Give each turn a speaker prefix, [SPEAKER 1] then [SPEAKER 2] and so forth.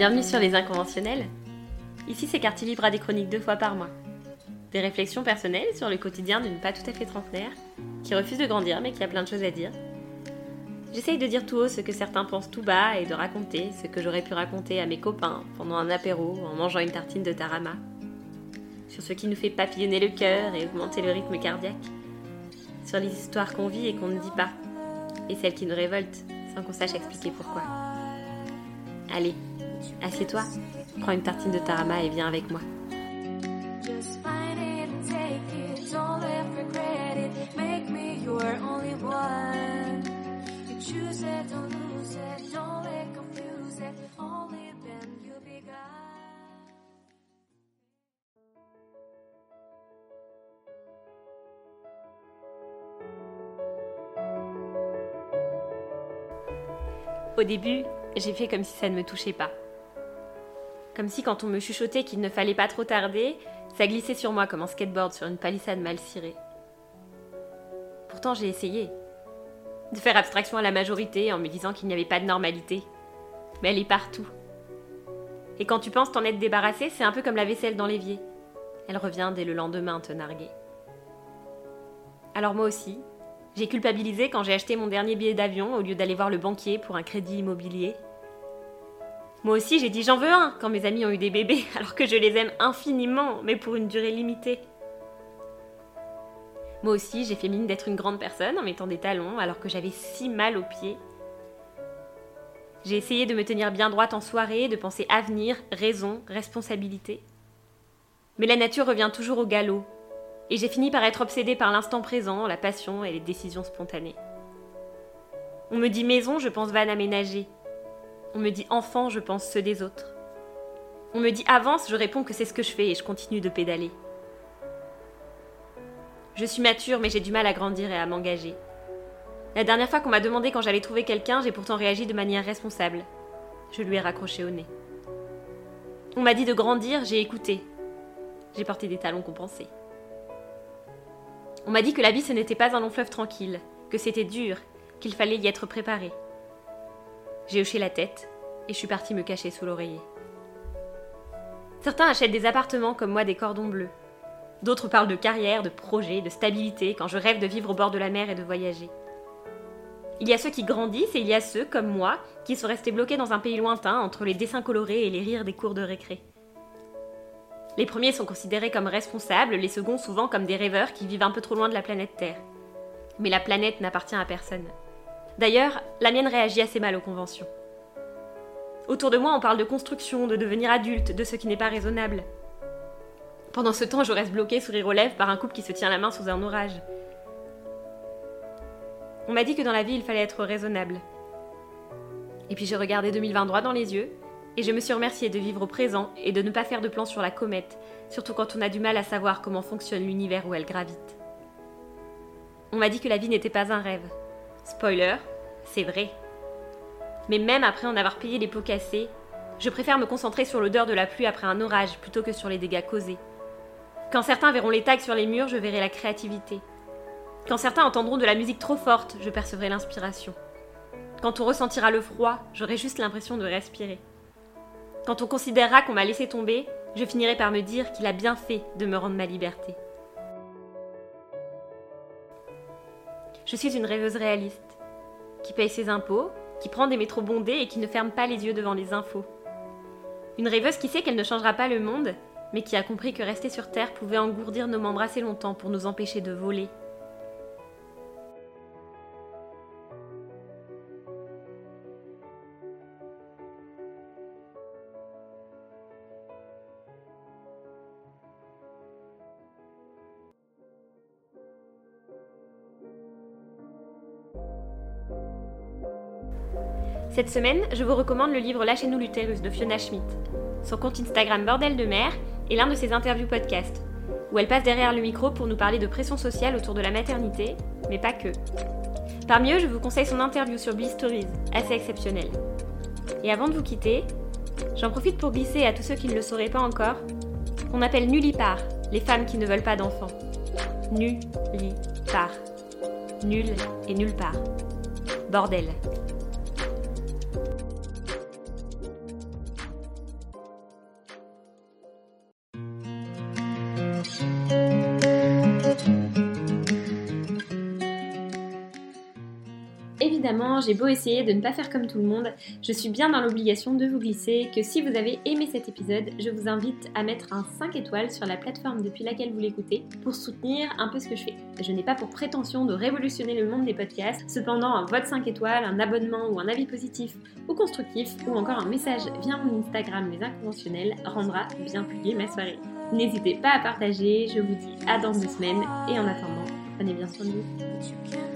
[SPEAKER 1] Bienvenue sur Les Inconventionnels. Ici, c'est Quartier Libre des chroniques deux fois par mois. Des réflexions personnelles sur le quotidien d'une pas tout à fait trentenaire, qui refuse de grandir mais qui a plein de choses à dire. J'essaye de dire tout haut ce que certains pensent tout bas et de raconter ce que j'aurais pu raconter à mes copains pendant un apéro en mangeant une tartine de tarama. Sur ce qui nous fait papillonner le cœur et augmenter le rythme cardiaque. Sur les histoires qu'on vit et qu'on ne dit pas. Et celles qui nous révoltent sans qu'on sache expliquer pourquoi. Allez, assieds-toi, prends une tartine de tarama et viens avec moi. Au début, j'ai fait comme si ça ne me touchait pas. Comme si quand on me chuchotait qu'il ne fallait pas trop tarder, ça glissait sur moi comme un skateboard sur une palissade mal cirée. Pourtant, j'ai essayé de faire abstraction à la majorité en me disant qu'il n'y avait pas de normalité. Mais elle est partout. Et quand tu penses t'en être débarrassé, c'est un peu comme la vaisselle dans l'évier. Elle revient dès le lendemain te narguer. Alors moi aussi, j'ai culpabilisé quand j'ai acheté mon dernier billet d'avion au lieu d'aller voir le banquier pour un crédit immobilier. Moi aussi, j'ai dit j'en veux un quand mes amis ont eu des bébés, alors que je les aime infiniment, mais pour une durée limitée. Moi aussi, j'ai fait mine d'être une grande personne en mettant des talons alors que j'avais si mal aux pieds. J'ai essayé de me tenir bien droite en soirée, de penser avenir, raison, responsabilité. Mais la nature revient toujours au galop, et j'ai fini par être obsédée par l'instant présent, la passion et les décisions spontanées. On me dit maison, je pense van aménager. On me dit enfant, je pense ceux des autres. On me dit avance, je réponds que c'est ce que je fais et je continue de pédaler. Je suis mature, mais j'ai du mal à grandir et à m'engager. La dernière fois qu'on m'a demandé quand j'allais trouver quelqu'un, j'ai pourtant réagi de manière responsable. Je lui ai raccroché au nez. On m'a dit de grandir, j'ai écouté. J'ai porté des talons compensés. On m'a dit que la vie ce n'était pas un long fleuve tranquille, que c'était dur, qu'il fallait y être préparé. J'ai hoché la tête et je suis partie me cacher sous l'oreiller. Certains achètent des appartements comme moi des cordons bleus. D'autres parlent de carrière, de projet, de stabilité quand je rêve de vivre au bord de la mer et de voyager. Il y a ceux qui grandissent et il y a ceux, comme moi, qui sont restés bloqués dans un pays lointain entre les dessins colorés et les rires des cours de récré. Les premiers sont considérés comme responsables, les seconds souvent comme des rêveurs qui vivent un peu trop loin de la planète Terre. Mais la planète n'appartient à personne. D'ailleurs, la mienne réagit assez mal aux conventions. Autour de moi, on parle de construction, de devenir adulte, de ce qui n'est pas raisonnable. Pendant ce temps, je reste bloquée, sourire aux lèvres, par un couple qui se tient la main sous un orage. On m'a dit que dans la vie, il fallait être raisonnable. Et puis j'ai regardé 2020 droit dans les yeux, et je me suis remerciée de vivre au présent et de ne pas faire de plans sur la comète, surtout quand on a du mal à savoir comment fonctionne l'univers où elle gravite. On m'a dit que la vie n'était pas un rêve. Spoiler, c'est vrai. Mais même après en avoir payé les pots cassés, je préfère me concentrer sur l'odeur de la pluie après un orage plutôt que sur les dégâts causés. Quand certains verront les tags sur les murs, je verrai la créativité. Quand certains entendront de la musique trop forte, je percevrai l'inspiration. Quand on ressentira le froid, j'aurai juste l'impression de respirer. Quand on considérera qu'on m'a laissé tomber, je finirai par me dire qu'il a bien fait de me rendre ma liberté. Je suis une rêveuse réaliste, qui paye ses impôts, qui prend des métros bondés et qui ne ferme pas les yeux devant les infos. Une rêveuse qui sait qu'elle ne changera pas le monde, mais qui a compris que rester sur Terre pouvait engourdir nos membres assez longtemps pour nous empêcher de voler. Cette semaine, je vous recommande le livre Lâchez-nous l'utérus de Fiona Schmidt. Son compte Instagram Bordel de mer est l'un de ses interviews podcast, où elle passe derrière le micro pour nous parler de pression sociale autour de la maternité, mais pas que. Parmi eux, je vous conseille son interview sur Bliss Stories, assez exceptionnelle. Et avant de vous quitter, j'en profite pour glisser à tous ceux qui ne le sauraient pas encore, on appelle nullipar les femmes qui ne veulent pas d'enfants. Nullipar. Nul et nulle part. Bordel. J'ai beau essayer de ne pas faire comme tout le monde, je suis bien dans l'obligation de vous glisser que si vous avez aimé cet épisode, je vous invite à mettre un 5 étoiles sur la plateforme depuis laquelle vous l'écoutez pour soutenir un peu ce que je fais. Je n'ai pas pour prétention de révolutionner le monde des podcasts, cependant un vote 5 étoiles, un abonnement ou un avis positif ou constructif ou encore un message via mon Instagram les inconventionnels rendra bien plus ma soirée. N'hésitez pas à partager, je vous dis à dans deux semaines et en attendant, prenez bien soin de vous.